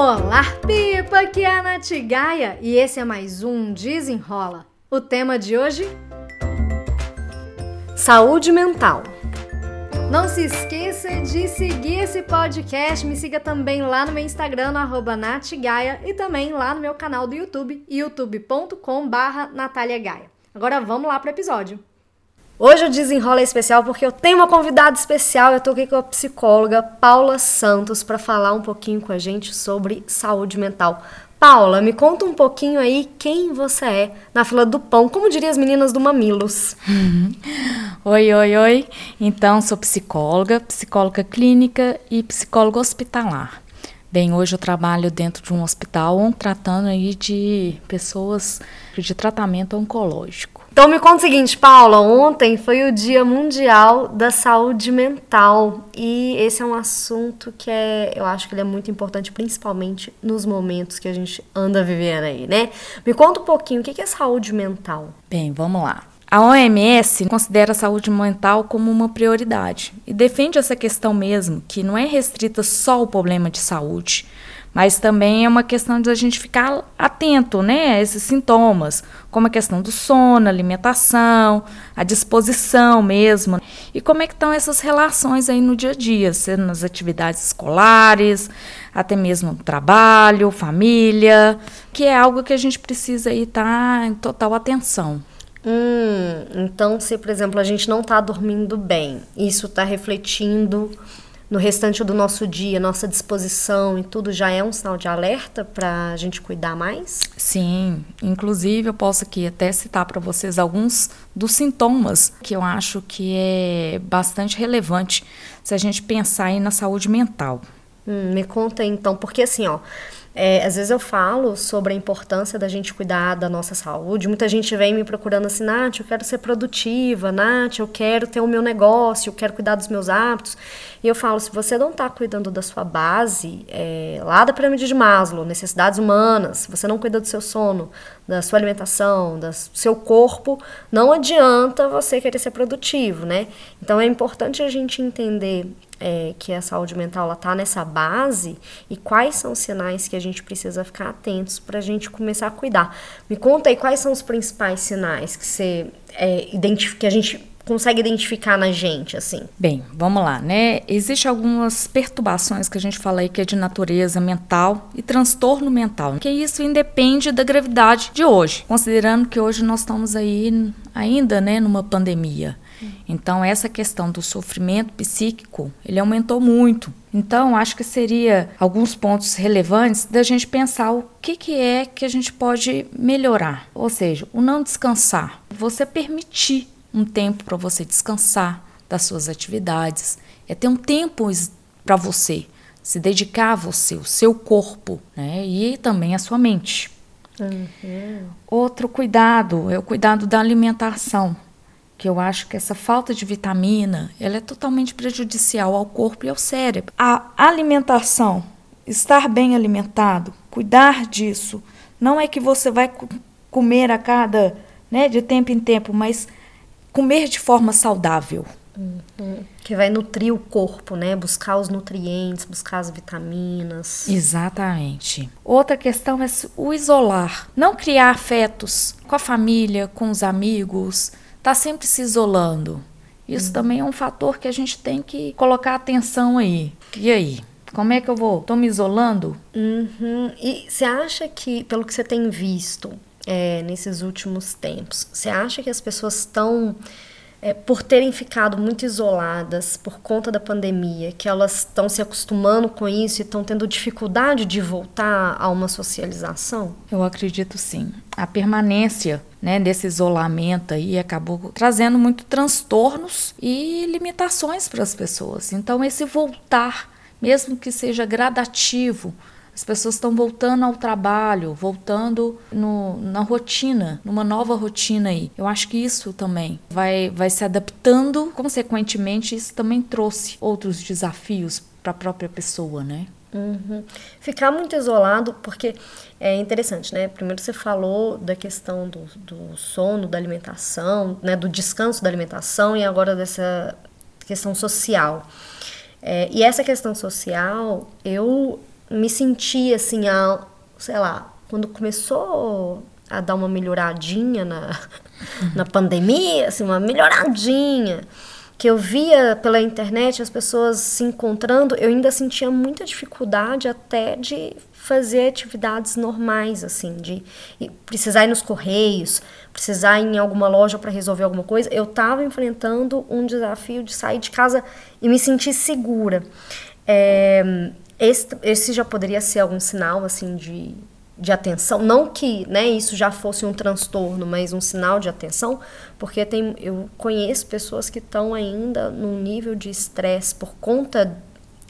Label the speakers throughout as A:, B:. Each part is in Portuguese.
A: Olá, Pipa! Aqui é a Nath Gaia e esse é mais um Desenrola. O tema de hoje? Saúde mental. Não se esqueça de seguir esse podcast. Me siga também lá no meu Instagram, no natgaia, e também lá no meu canal do YouTube, youtube.com barra Agora vamos lá para o episódio. Hoje o Desenrola é especial porque eu tenho uma convidada especial. Eu tô aqui com a psicóloga Paula Santos para falar um pouquinho com a gente sobre saúde mental. Paula, me conta um pouquinho aí quem você é na fila do pão, como diriam as meninas do Mamilos.
B: oi, oi, oi. Então, sou psicóloga, psicóloga clínica e psicóloga hospitalar. Bem, hoje eu trabalho dentro de um hospital tratando aí de pessoas de tratamento oncológico.
A: Então me conta o seguinte, Paula, ontem foi o Dia Mundial da Saúde Mental e esse é um assunto que é, eu acho que ele é muito importante, principalmente nos momentos que a gente anda vivendo aí, né? Me conta um pouquinho, o que é saúde mental?
B: Bem, vamos lá. A OMS considera a saúde mental como uma prioridade e defende essa questão mesmo, que não é restrita só ao problema de saúde, mas também é uma questão de a gente ficar atento né, a esses sintomas, como a questão do sono, alimentação, a disposição mesmo. E como é que estão essas relações aí no dia a dia, sendo nas atividades escolares, até mesmo trabalho, família, que é algo que a gente precisa aí estar tá em total atenção.
A: Hum, então se, por exemplo, a gente não está dormindo bem, isso está refletindo no restante do nosso dia, nossa disposição e tudo já é um sinal de alerta para a gente cuidar mais?
B: Sim, inclusive eu posso aqui até citar para vocês alguns dos sintomas que eu acho que é bastante relevante se a gente pensar aí na saúde mental.
A: Hum, me conta então, porque assim, ó, é, às vezes eu falo sobre a importância da gente cuidar da nossa saúde. Muita gente vem me procurando assim, Nath, eu quero ser produtiva, Nath, eu quero ter o meu negócio, eu quero cuidar dos meus hábitos. E eu falo, se você não está cuidando da sua base, é, lá da pirâmide de Maslow, necessidades humanas, se você não cuida do seu sono, da sua alimentação, do seu corpo, não adianta você querer ser produtivo, né? Então é importante a gente entender é, que a saúde mental está nessa base e quais são os sinais que a gente precisa ficar atentos para a gente começar a cuidar. Me conta aí quais são os principais sinais que você é, que a gente consegue identificar na gente, assim?
B: Bem, vamos lá, né? Existem algumas perturbações que a gente fala aí que é de natureza mental e transtorno mental, que isso independe da gravidade de hoje, considerando que hoje nós estamos aí ainda, né, numa pandemia. Então, essa questão do sofrimento psíquico, ele aumentou muito. Então, acho que seria alguns pontos relevantes da gente pensar o que, que é que a gente pode melhorar. Ou seja, o não descansar. Você permitir um tempo para você descansar das suas atividades. É ter um tempo para você, se dedicar a você, o seu corpo, né? E também a sua mente. Uhum. Outro cuidado é o cuidado da alimentação que eu acho que essa falta de vitamina ela é totalmente prejudicial ao corpo e ao cérebro. A alimentação, estar bem alimentado, cuidar disso, não é que você vai comer a cada, né, de tempo em tempo, mas comer de forma saudável.
A: Uhum. Que vai nutrir o corpo, né? Buscar os nutrientes, buscar as vitaminas.
B: Exatamente. Outra questão é o isolar. Não criar afetos com a família, com os amigos está sempre se isolando. Isso uhum. também é um fator que a gente tem que colocar atenção aí. E aí? Como é que eu vou? Estou me isolando?
A: Uhum. E você acha que, pelo que você tem visto é, nesses últimos tempos, você acha que as pessoas estão é, por terem ficado muito isoladas por conta da pandemia, que elas estão se acostumando com isso e estão tendo dificuldade de voltar a uma socialização?
B: Eu acredito sim. A permanência né, desse isolamento aí acabou trazendo muito transtornos e limitações para as pessoas. Então, esse voltar, mesmo que seja gradativo, as pessoas estão voltando ao trabalho, voltando no, na rotina, numa nova rotina aí. Eu acho que isso também vai, vai se adaptando. Consequentemente, isso também trouxe outros desafios para a própria pessoa, né?
A: Uhum. Ficar muito isolado, porque é interessante, né? Primeiro você falou da questão do, do sono, da alimentação, né? do descanso da alimentação e agora dessa questão social. É, e essa questão social, eu me senti assim, a, sei lá, quando começou a dar uma melhoradinha na, na pandemia, assim, uma melhoradinha, que eu via pela internet as pessoas se encontrando, eu ainda sentia muita dificuldade até de fazer atividades normais, assim, de precisar ir nos correios, precisar ir em alguma loja para resolver alguma coisa. Eu estava enfrentando um desafio de sair de casa e me sentir segura. É, esse, esse já poderia ser algum sinal, assim, de, de atenção. Não que né, isso já fosse um transtorno, mas um sinal de atenção, porque tem, eu conheço pessoas que estão ainda num nível de estresse por conta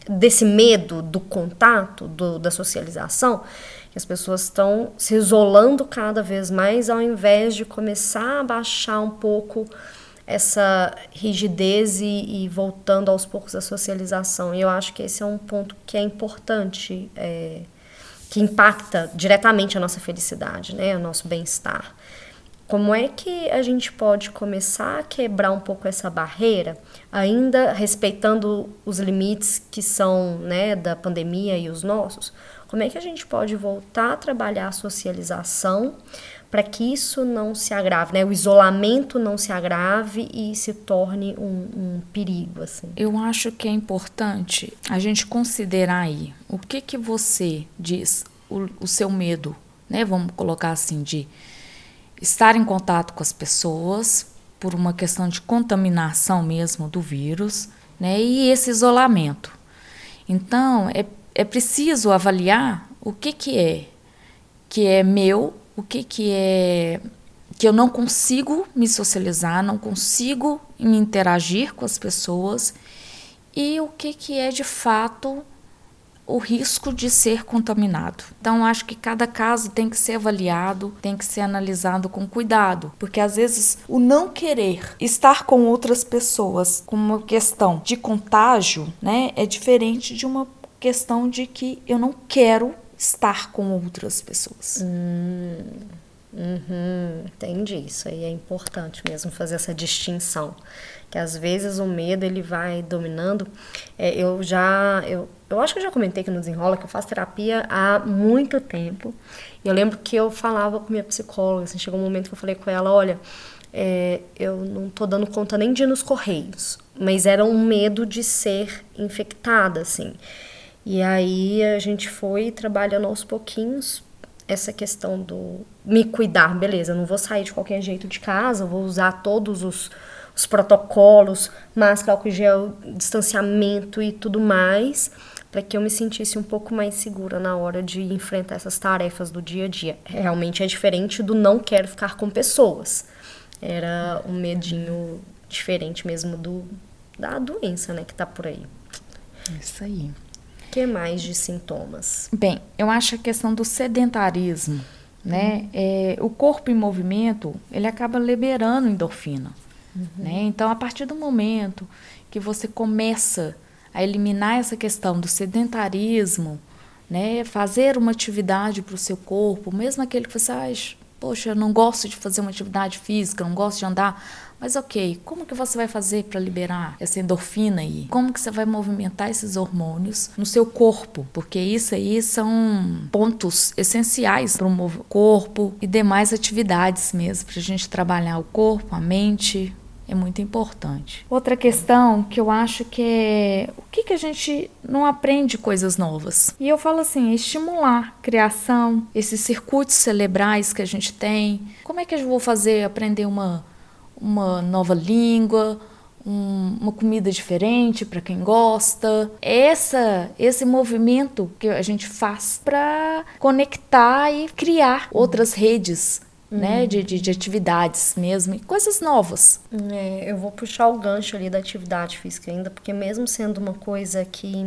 A: desse medo do contato, do, da socialização, que as pessoas estão se isolando cada vez mais ao invés de começar a baixar um pouco essa rigidez e, e, voltando aos poucos à socialização. E eu acho que esse é um ponto que é importante, é, que impacta diretamente a nossa felicidade, né, o nosso bem-estar. Como é que a gente pode começar a quebrar um pouco essa barreira, ainda respeitando os limites que são né, da pandemia e os nossos? Como é que a gente pode voltar a trabalhar a socialização para que isso não se agrave, né? O isolamento não se agrave e se torne um, um, perigo, assim.
B: Eu acho que é importante a gente considerar aí o que que você diz, o, o seu medo, né? Vamos colocar assim de estar em contato com as pessoas por uma questão de contaminação mesmo do vírus, né? E esse isolamento. Então é, é preciso avaliar o que que é que é meu o que, que é que eu não consigo me socializar, não consigo me interagir com as pessoas e o que, que é de fato o risco de ser contaminado. Então, acho que cada caso tem que ser avaliado, tem que ser analisado com cuidado, porque às vezes o não querer estar com outras pessoas com uma questão de contágio, né, é diferente de uma questão de que eu não quero estar com outras pessoas.
A: Hum, uhum, entendi. Isso aí é importante mesmo fazer essa distinção. Que às vezes o medo ele vai dominando. É, eu já. Eu, eu acho que eu já comentei que no Desenrola que eu faço terapia há muito tempo. Eu lembro que eu falava com minha psicóloga, assim, chegou um momento que eu falei com ela, olha, é, eu não tô dando conta nem de ir nos correios, mas era um medo de ser infectada, assim. E aí a gente foi trabalhando aos pouquinhos essa questão do me cuidar, beleza, não vou sair de qualquer jeito de casa, vou usar todos os, os protocolos, máscara, álcool gel, distanciamento e tudo mais, para que eu me sentisse um pouco mais segura na hora de enfrentar essas tarefas do dia a dia. Realmente é diferente do não quero ficar com pessoas. Era um medinho diferente mesmo do da doença, né, que tá por aí.
B: Isso aí
A: que mais de sintomas?
B: Bem, eu acho a questão do sedentarismo, né? Uhum. É, o corpo em movimento, ele acaba liberando endorfina, uhum. né? Então, a partir do momento que você começa a eliminar essa questão do sedentarismo, né? Fazer uma atividade para o seu corpo, mesmo aquele que você acha, poxa, eu não gosto de fazer uma atividade física, não gosto de andar, mas ok, como que você vai fazer para liberar essa endorfina aí? Como que você vai movimentar esses hormônios no seu corpo? Porque isso aí são pontos essenciais para o corpo e demais atividades mesmo, para a gente trabalhar o corpo, a mente, é muito importante. Outra questão que eu acho que é o que, que a gente não aprende coisas novas. E eu falo assim, estimular a criação, esses circuitos cerebrais que a gente tem. Como é que eu vou fazer aprender uma uma nova língua, um, uma comida diferente para quem gosta. Essa, esse movimento que a gente faz para conectar e criar outras redes. Né, de, de, de, atividades mesmo, e coisas novas.
A: É, eu vou puxar o gancho ali da atividade física ainda, porque mesmo sendo uma coisa que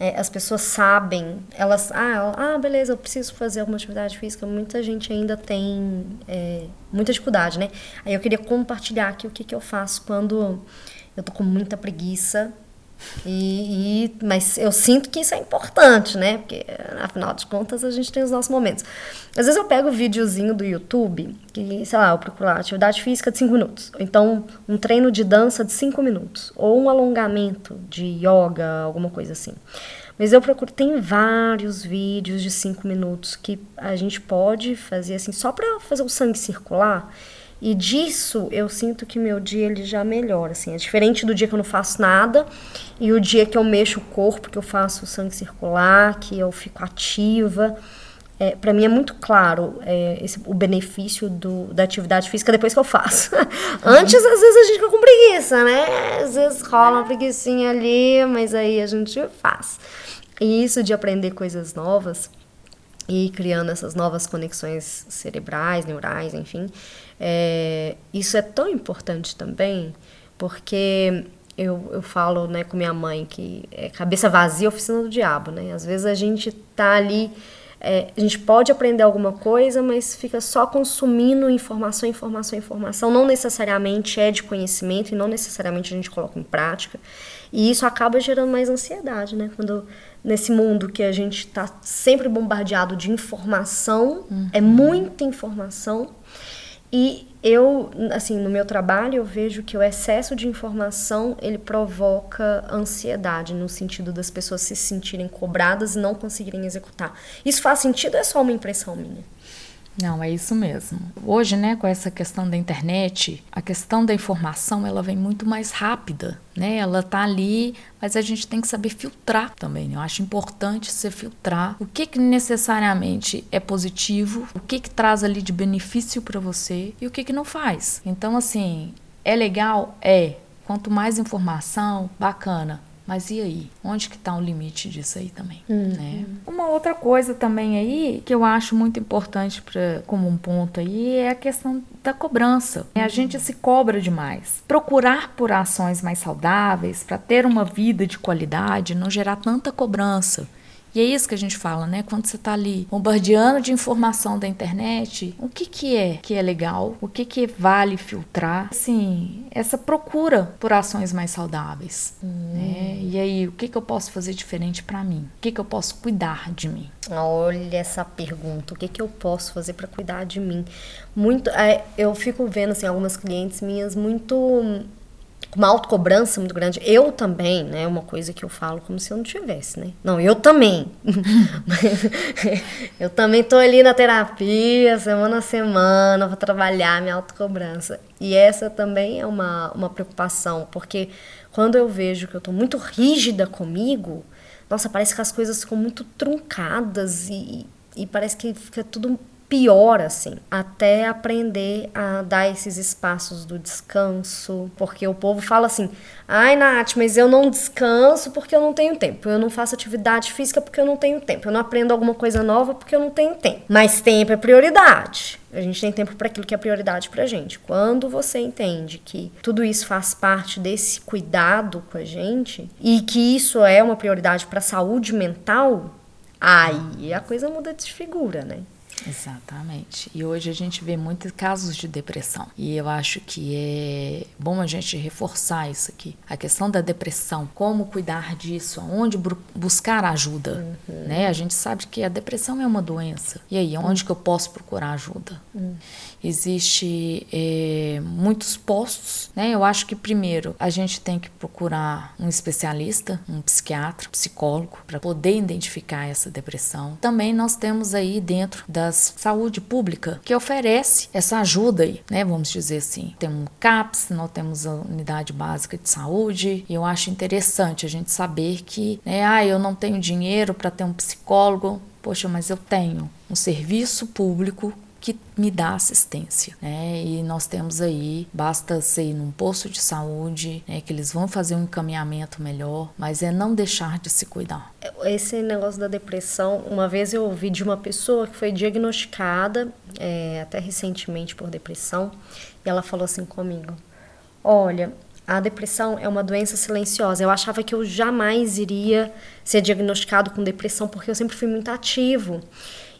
A: é, as pessoas sabem, elas, ah, ah, beleza, eu preciso fazer alguma atividade física. Muita gente ainda tem é, muita dificuldade, né? Aí eu queria compartilhar aqui o que, que eu faço quando eu tô com muita preguiça. E, e, mas eu sinto que isso é importante, né? Porque afinal de contas a gente tem os nossos momentos. Às vezes eu pego o um videozinho do YouTube, que, sei lá, eu procuro lá, atividade física de 5 minutos. Ou então um treino de dança de 5 minutos. Ou um alongamento de yoga, alguma coisa assim. Mas eu procuro, tem vários vídeos de cinco minutos que a gente pode fazer assim, só para fazer o sangue circular. E disso eu sinto que meu dia ele já melhora, assim. É diferente do dia que eu não faço nada e o dia que eu mexo o corpo, que eu faço o sangue circular, que eu fico ativa. É, para mim é muito claro é, esse, o benefício do, da atividade física depois que eu faço. Antes, às vezes, a gente fica com preguiça, né? Às vezes rola uma preguiçinha ali, mas aí a gente faz. E isso de aprender coisas novas e criando essas novas conexões cerebrais, neurais, enfim, é, isso é tão importante também, porque eu, eu falo né, com minha mãe que é cabeça vazia, oficina do diabo, né? Às vezes a gente tá ali é, a gente pode aprender alguma coisa, mas fica só consumindo informação, informação, informação. Não necessariamente é de conhecimento e não necessariamente a gente coloca em prática. E isso acaba gerando mais ansiedade, né? Quando nesse mundo que a gente está sempre bombardeado de informação, uhum. é muita informação. E eu, assim, no meu trabalho, eu vejo que o excesso de informação, ele provoca ansiedade, no sentido das pessoas se sentirem cobradas e não conseguirem executar. Isso faz sentido ou é só uma impressão minha?
B: Não, é isso mesmo. Hoje, né, com essa questão da internet, a questão da informação, ela vem muito mais rápida, né? Ela tá ali, mas a gente tem que saber filtrar também. Né? Eu acho importante você filtrar o que que necessariamente é positivo, o que que traz ali de benefício para você e o que que não faz. Então, assim, é legal? É. Quanto mais informação, bacana. Mas e aí? Onde que está o limite disso aí também? Uhum. Né? Uma outra coisa também aí que eu acho muito importante pra, como um ponto aí é a questão da cobrança. Uhum. A gente se cobra demais. Procurar por ações mais saudáveis para ter uma vida de qualidade, não gerar tanta cobrança. E é isso que a gente fala, né? Quando você está ali bombardeando de informação da internet, o que, que é que é legal? O que, que vale filtrar? Assim, essa procura por ações mais saudáveis. Hum. Né? E aí, o que, que eu posso fazer diferente para mim? O que, que eu posso cuidar de mim?
A: Olha essa pergunta. O que, que eu posso fazer para cuidar de mim? Muito, é, eu fico vendo assim algumas clientes minhas muito com uma autocobrança muito grande. Eu também, né? Uma coisa que eu falo como se eu não tivesse, né? Não, eu também. eu também tô ali na terapia, semana a semana, para trabalhar minha autocobrança. E essa também é uma, uma preocupação, porque quando eu vejo que eu tô muito rígida comigo, nossa, parece que as coisas ficam muito truncadas e, e parece que fica tudo pior assim, até aprender a dar esses espaços do descanso, porque o povo fala assim: "Ai, Nath, mas eu não descanso porque eu não tenho tempo. Eu não faço atividade física porque eu não tenho tempo. Eu não aprendo alguma coisa nova porque eu não tenho tempo". Mas tempo é prioridade. A gente tem tempo para aquilo que é prioridade pra gente. Quando você entende que tudo isso faz parte desse cuidado com a gente e que isso é uma prioridade para a saúde mental, aí a coisa muda de figura, né?
B: Exatamente. E hoje a gente vê muitos casos de depressão. E eu acho que é bom a gente reforçar isso aqui. A questão da depressão, como cuidar disso, aonde buscar ajuda. Uhum. Né? A gente sabe que a depressão é uma doença. E aí, onde que eu posso procurar ajuda? Uhum. Existe é, muitos postos. Né? Eu acho que primeiro a gente tem que procurar um especialista, um psiquiatra, psicólogo, para poder identificar essa depressão. Também nós temos aí dentro da saúde pública que oferece essa ajuda aí, né? Vamos dizer assim. Tem um CAPS, nós temos a unidade básica de saúde. E eu acho interessante a gente saber que, né, ah, eu não tenho dinheiro para ter um psicólogo. Poxa, mas eu tenho um serviço público que me dá assistência, né? E nós temos aí, basta ser num posto de saúde, né, que eles vão fazer um encaminhamento melhor, mas é não deixar de se cuidar.
A: Esse negócio da depressão, uma vez eu ouvi de uma pessoa que foi diagnosticada, é, até recentemente por depressão, e ela falou assim comigo: Olha, a depressão é uma doença silenciosa. Eu achava que eu jamais iria ser diagnosticado com depressão porque eu sempre fui muito ativo.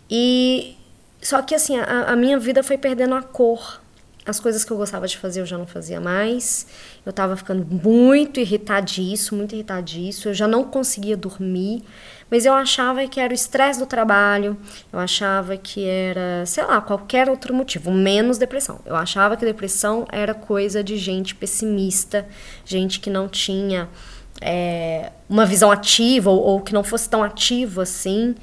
A: E só que assim, a, a minha vida foi perdendo a cor. As coisas que eu gostava de fazer eu já não fazia mais. Eu tava ficando muito irritadiço, muito irritadiço. Eu já não conseguia dormir. Mas eu achava que era o estresse do trabalho. Eu achava que era, sei lá, qualquer outro motivo, menos depressão. Eu achava que depressão era coisa de gente pessimista, gente que não tinha é, uma visão ativa ou, ou, que não fosse tão ativo assim.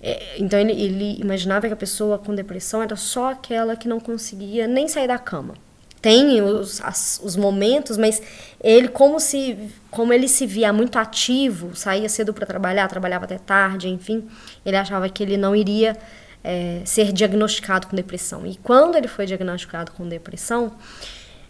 A: É, então ele, ele imaginava que a pessoa com depressão era só aquela que não conseguia nem sair da cama. Tem os, as, os momentos, mas ele como se como ele se via muito ativo, saía cedo para trabalhar, trabalhava até tarde, enfim, ele achava que ele não iria é, ser diagnosticado com depressão. E quando ele foi diagnosticado com depressão,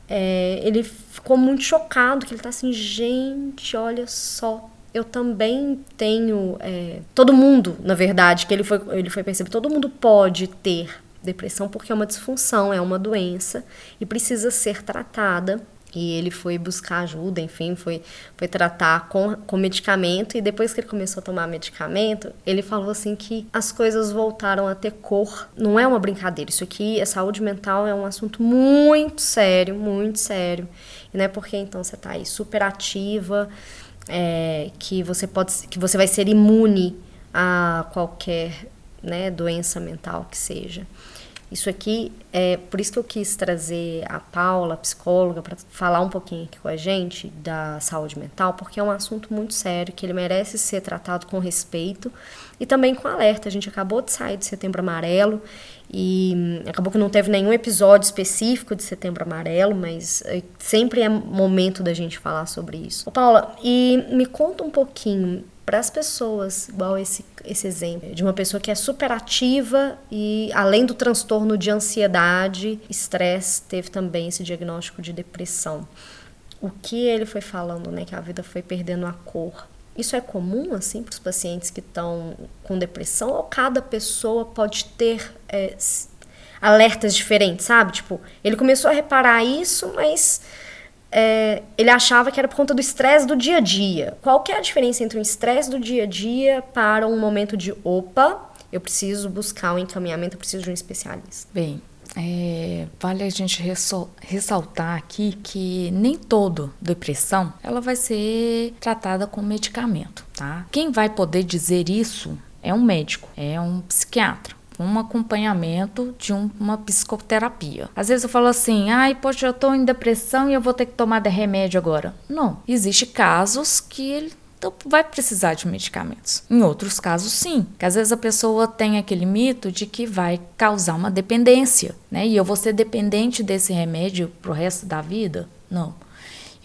A: é, ele ficou muito chocado, que ele tá assim, gente, olha só, eu também tenho. É, todo mundo, na verdade, que ele foi, ele foi perceber, todo mundo pode ter depressão porque é uma disfunção, é uma doença e precisa ser tratada. E ele foi buscar ajuda, enfim, foi, foi tratar com, com medicamento. E depois que ele começou a tomar medicamento, ele falou assim que as coisas voltaram a ter cor. Não é uma brincadeira. Isso aqui, a saúde mental é um assunto muito sério, muito sério. E não é porque então você está aí super ativa, é, que você pode que você vai ser imune a qualquer né, doença mental que seja. Isso aqui é por isso que eu quis trazer a Paula, a psicóloga, para falar um pouquinho aqui com a gente da saúde mental, porque é um assunto muito sério que ele merece ser tratado com respeito e também com alerta. A gente acabou de sair de Setembro Amarelo e hum, acabou que não teve nenhum episódio específico de Setembro Amarelo, mas eh, sempre é momento da gente falar sobre isso. Ô, Paula, e me conta um pouquinho para as pessoas, igual esse, esse exemplo, de uma pessoa que é super ativa e, além do transtorno de ansiedade, estresse, teve também esse diagnóstico de depressão. O que ele foi falando, né, que a vida foi perdendo a cor. Isso é comum, assim, para os pacientes que estão com depressão? Ou cada pessoa pode ter é, alertas diferentes, sabe? Tipo, ele começou a reparar isso, mas é, ele achava que era por conta do estresse do dia a dia. Qual é a diferença entre um estresse do dia a dia para um momento de opa, eu preciso buscar um encaminhamento, eu preciso de um especialista?
B: Bem, é, vale a gente ressaltar aqui que nem todo depressão ela vai ser tratada com medicamento, tá? Quem vai poder dizer isso é um médico, é um psiquiatra um acompanhamento de um, uma psicoterapia. Às vezes eu falo assim, ai, poxa, eu tô em depressão e eu vou ter que tomar remédio agora. Não, existe casos que ele então vai precisar de medicamentos. Em outros casos, sim, que às vezes a pessoa tem aquele mito de que vai causar uma dependência, né? E eu vou ser dependente desse remédio pro resto da vida? Não.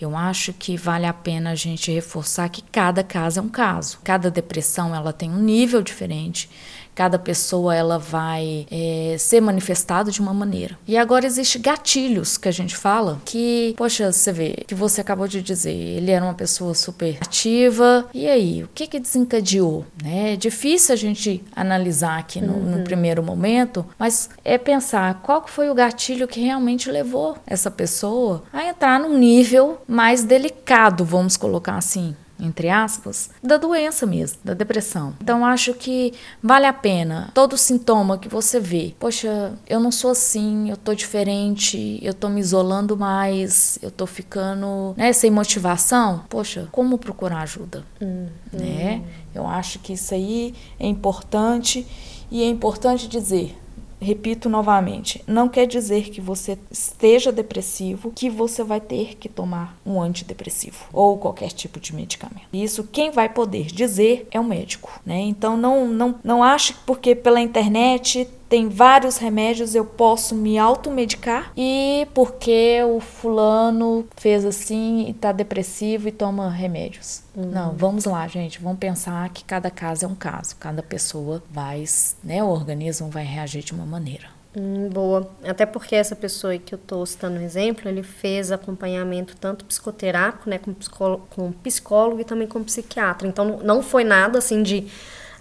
B: Eu acho que vale a pena a gente reforçar que cada caso é um caso. Cada depressão ela tem um nível diferente cada pessoa ela vai é, ser manifestado de uma maneira. E agora existe gatilhos que a gente fala que, poxa, você vê que você acabou de dizer, ele era uma pessoa super ativa. E aí, o que que desencadeou? Né? É difícil a gente analisar aqui no, uhum. no primeiro momento, mas é pensar qual foi o gatilho que realmente levou essa pessoa a entrar num nível mais delicado, vamos colocar assim entre aspas, da doença mesmo, da depressão. Então acho que vale a pena todo sintoma que você vê. Poxa, eu não sou assim, eu tô diferente, eu tô me isolando mais, eu tô ficando, né, sem motivação. Poxa, como procurar ajuda? Hum, né? Hum. Eu acho que isso aí é importante e é importante dizer repito novamente, não quer dizer que você esteja depressivo que você vai ter que tomar um antidepressivo ou qualquer tipo de medicamento. Isso quem vai poder dizer é o médico, né? Então não não não ache que porque pela internet tem vários remédios, eu posso me automedicar e porque o fulano fez assim e tá depressivo e toma remédios. Uhum. Não, vamos lá, gente, vamos pensar que cada caso é um caso, cada pessoa vai, né, o organismo vai reagir de uma maneira.
A: Hum, boa. Até porque essa pessoa que eu estou citando um exemplo, ele fez acompanhamento tanto psicoterápico, né, com psicólogo, com psicólogo e também com psiquiatra. Então não foi nada assim de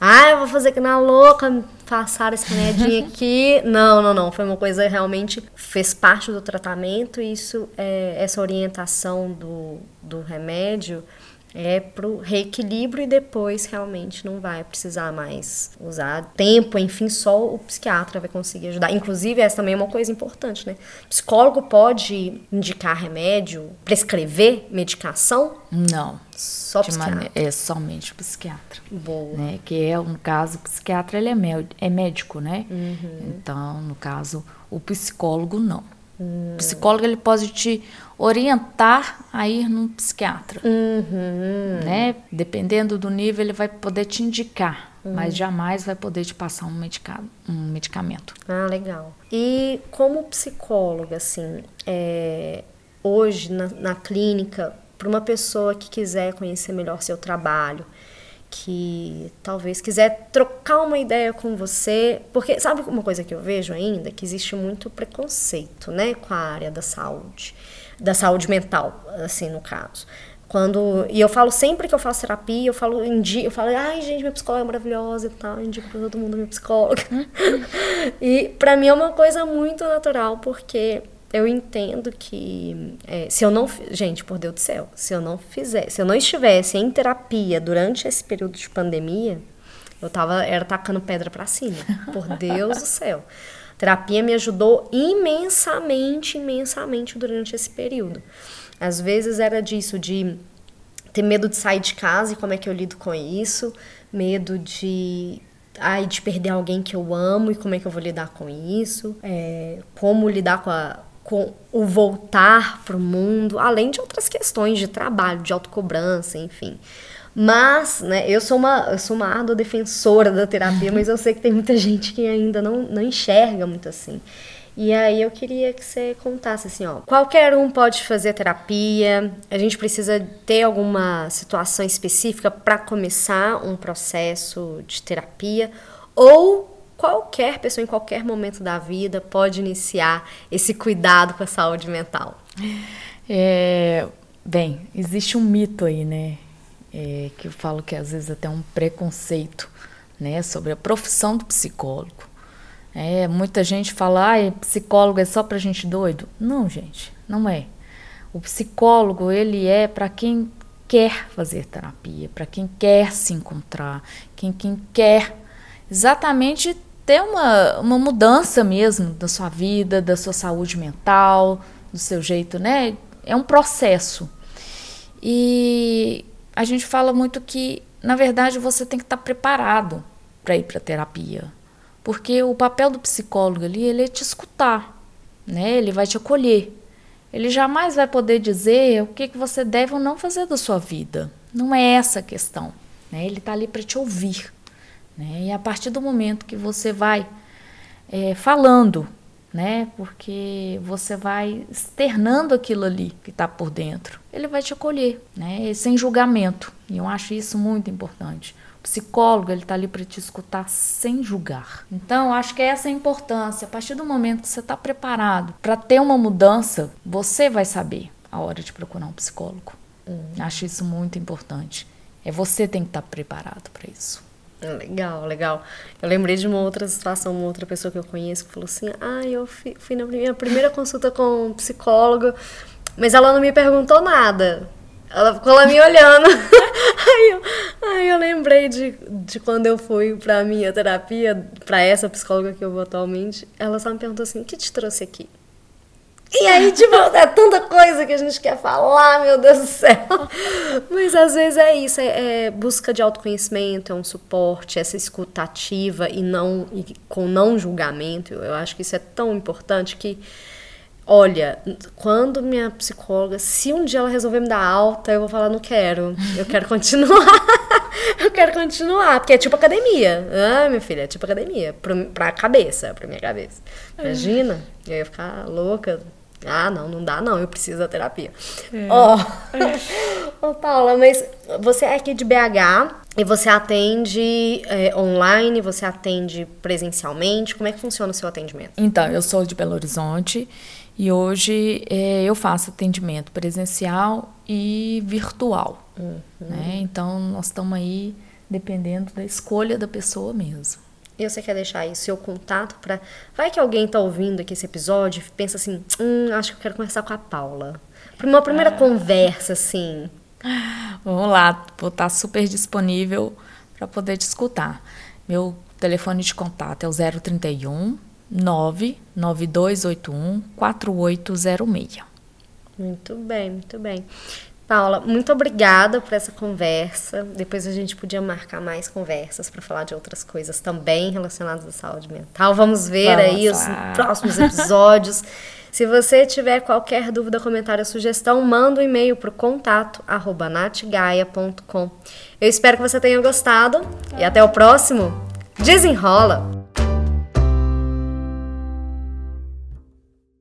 A: ah, eu vou fazer que na louca, passar esse remedinho aqui. não, não, não. Foi uma coisa realmente fez parte do tratamento. E isso, é, essa orientação do, do remédio é pro reequilíbrio e depois realmente não vai precisar mais usar tempo, enfim, só o psiquiatra vai conseguir ajudar. Inclusive, essa também é uma coisa importante, né? psicólogo pode indicar remédio, prescrever medicação?
B: Não.
A: Só psiquiatra?
B: É somente o psiquiatra.
A: Boa.
B: Né? Que é, no caso, o psiquiatra ele é, é médico, né? Uhum. Então, no caso, o psicólogo não. Hum. O psicólogo ele pode te orientar a ir num psiquiatra,
A: uhum.
B: né? Dependendo do nível, ele vai poder te indicar, uhum. mas jamais vai poder te passar um, medicado, um medicamento.
A: Ah, legal. E como psicóloga, assim, é, hoje na, na clínica, para uma pessoa que quiser conhecer melhor seu trabalho, que talvez quiser trocar uma ideia com você, porque sabe uma coisa que eu vejo ainda que existe muito preconceito, né, com a área da saúde, da saúde mental, assim no caso. Quando e eu falo sempre que eu faço terapia, eu falo eu falo, ai gente, minha psicóloga é maravilhosa e tal, indico para todo mundo minha psicóloga. e para mim é uma coisa muito natural porque eu entendo que é, se eu não. Gente, por Deus do céu, se eu não fizer, se eu não estivesse em terapia durante esse período de pandemia, eu tava, era tacando pedra para cima. Por Deus do céu. Terapia me ajudou imensamente, imensamente durante esse período. Às vezes era disso, de ter medo de sair de casa e como é que eu lido com isso, medo de ai, de perder alguém que eu amo e como é que eu vou lidar com isso, é, como lidar com a, com o voltar para o mundo, além de outras questões de trabalho, de autocobrança, enfim. Mas, né, eu sou uma, eu sou uma árdua defensora da terapia, mas eu sei que tem muita gente que ainda não, não enxerga muito assim. E aí eu queria que você contasse assim, ó, qualquer um pode fazer terapia. A gente precisa ter alguma situação específica para começar um processo de terapia ou qualquer pessoa em qualquer momento da vida pode iniciar esse cuidado com a saúde mental?
B: É, bem, existe um mito aí, né? É, que eu falo que às vezes até um preconceito, né, sobre a profissão do psicólogo. É, muita gente fala, ah, psicólogo é só para gente doido. Não, gente, não é. O psicólogo, ele é para quem quer fazer terapia, para quem quer se encontrar, quem, quem quer exatamente ter uma, uma mudança mesmo da sua vida, da sua saúde mental, do seu jeito, né? É um processo. E a gente fala muito que, na verdade, você tem que estar preparado para ir para terapia. Porque o papel do psicólogo ali, ele é te escutar, né? Ele vai te acolher. Ele jamais vai poder dizer o que, que você deve ou não fazer da sua vida. Não é essa a questão. Né? Ele está ali para te ouvir. Né? E a partir do momento que você vai é, falando, né? Porque você vai externando aquilo ali que está por dentro, ele vai te acolher, né? sem julgamento. E eu acho isso muito importante. O psicólogo ele está ali para te escutar sem julgar. Então, acho que essa é a importância. A partir do momento que você está preparado para ter uma mudança, você vai saber a hora de procurar um psicólogo. Hum. Acho isso muito importante. É você tem que estar tá preparado para isso.
A: Legal, legal. Eu lembrei de uma outra situação, uma outra pessoa que eu conheço que falou assim: Ah, eu fui, fui na minha primeira consulta com um psicólogo, mas ela não me perguntou nada. Ela ficou lá me olhando. aí, eu, aí eu lembrei de, de quando eu fui pra minha terapia, pra essa psicóloga que eu vou atualmente. Ela só me perguntou assim: O que te trouxe aqui? E aí, tipo, é tanta coisa que a gente quer falar, meu Deus do céu. Mas às vezes é isso, é, é busca de autoconhecimento, é um suporte, essa escutativa e não e com não julgamento. Eu acho que isso é tão importante que Olha, quando minha psicóloga, se um dia ela resolver me dar alta, eu vou falar, não quero. Eu quero continuar. eu quero continuar. Porque é tipo academia. Ah, minha filha, é tipo academia. Pra, pra cabeça, pra minha cabeça. Imagina, eu ia ficar louca, ah, não, não dá não, eu preciso da terapia. É. Ó, é. oh, Paula, mas você é aqui de BH e você atende é, online, você atende presencialmente, como é que funciona o seu atendimento?
B: Então, eu sou de Belo Horizonte e hoje é, eu faço atendimento presencial e virtual, uhum. né? Então, nós estamos aí dependendo da escolha da pessoa mesmo.
A: E você quer deixar aí seu contato para. Vai que alguém tá ouvindo aqui esse episódio e pensa assim: hum, acho que eu quero conversar com a Paula. Para uma primeira ah. conversa, assim.
B: Vamos lá, vou estar tá super disponível para poder te escutar. Meu telefone de contato é o 031 99281 4806.
A: Muito bem, muito bem. Paula, muito obrigada por essa conversa. Depois a gente podia marcar mais conversas para falar de outras coisas também relacionadas à saúde mental. Vamos ver Vamos aí lá. os próximos episódios. Se você tiver qualquer dúvida, comentário ou sugestão, manda um e-mail para o contato natgaia.com. Eu espero que você tenha gostado e até o próximo. Desenrola!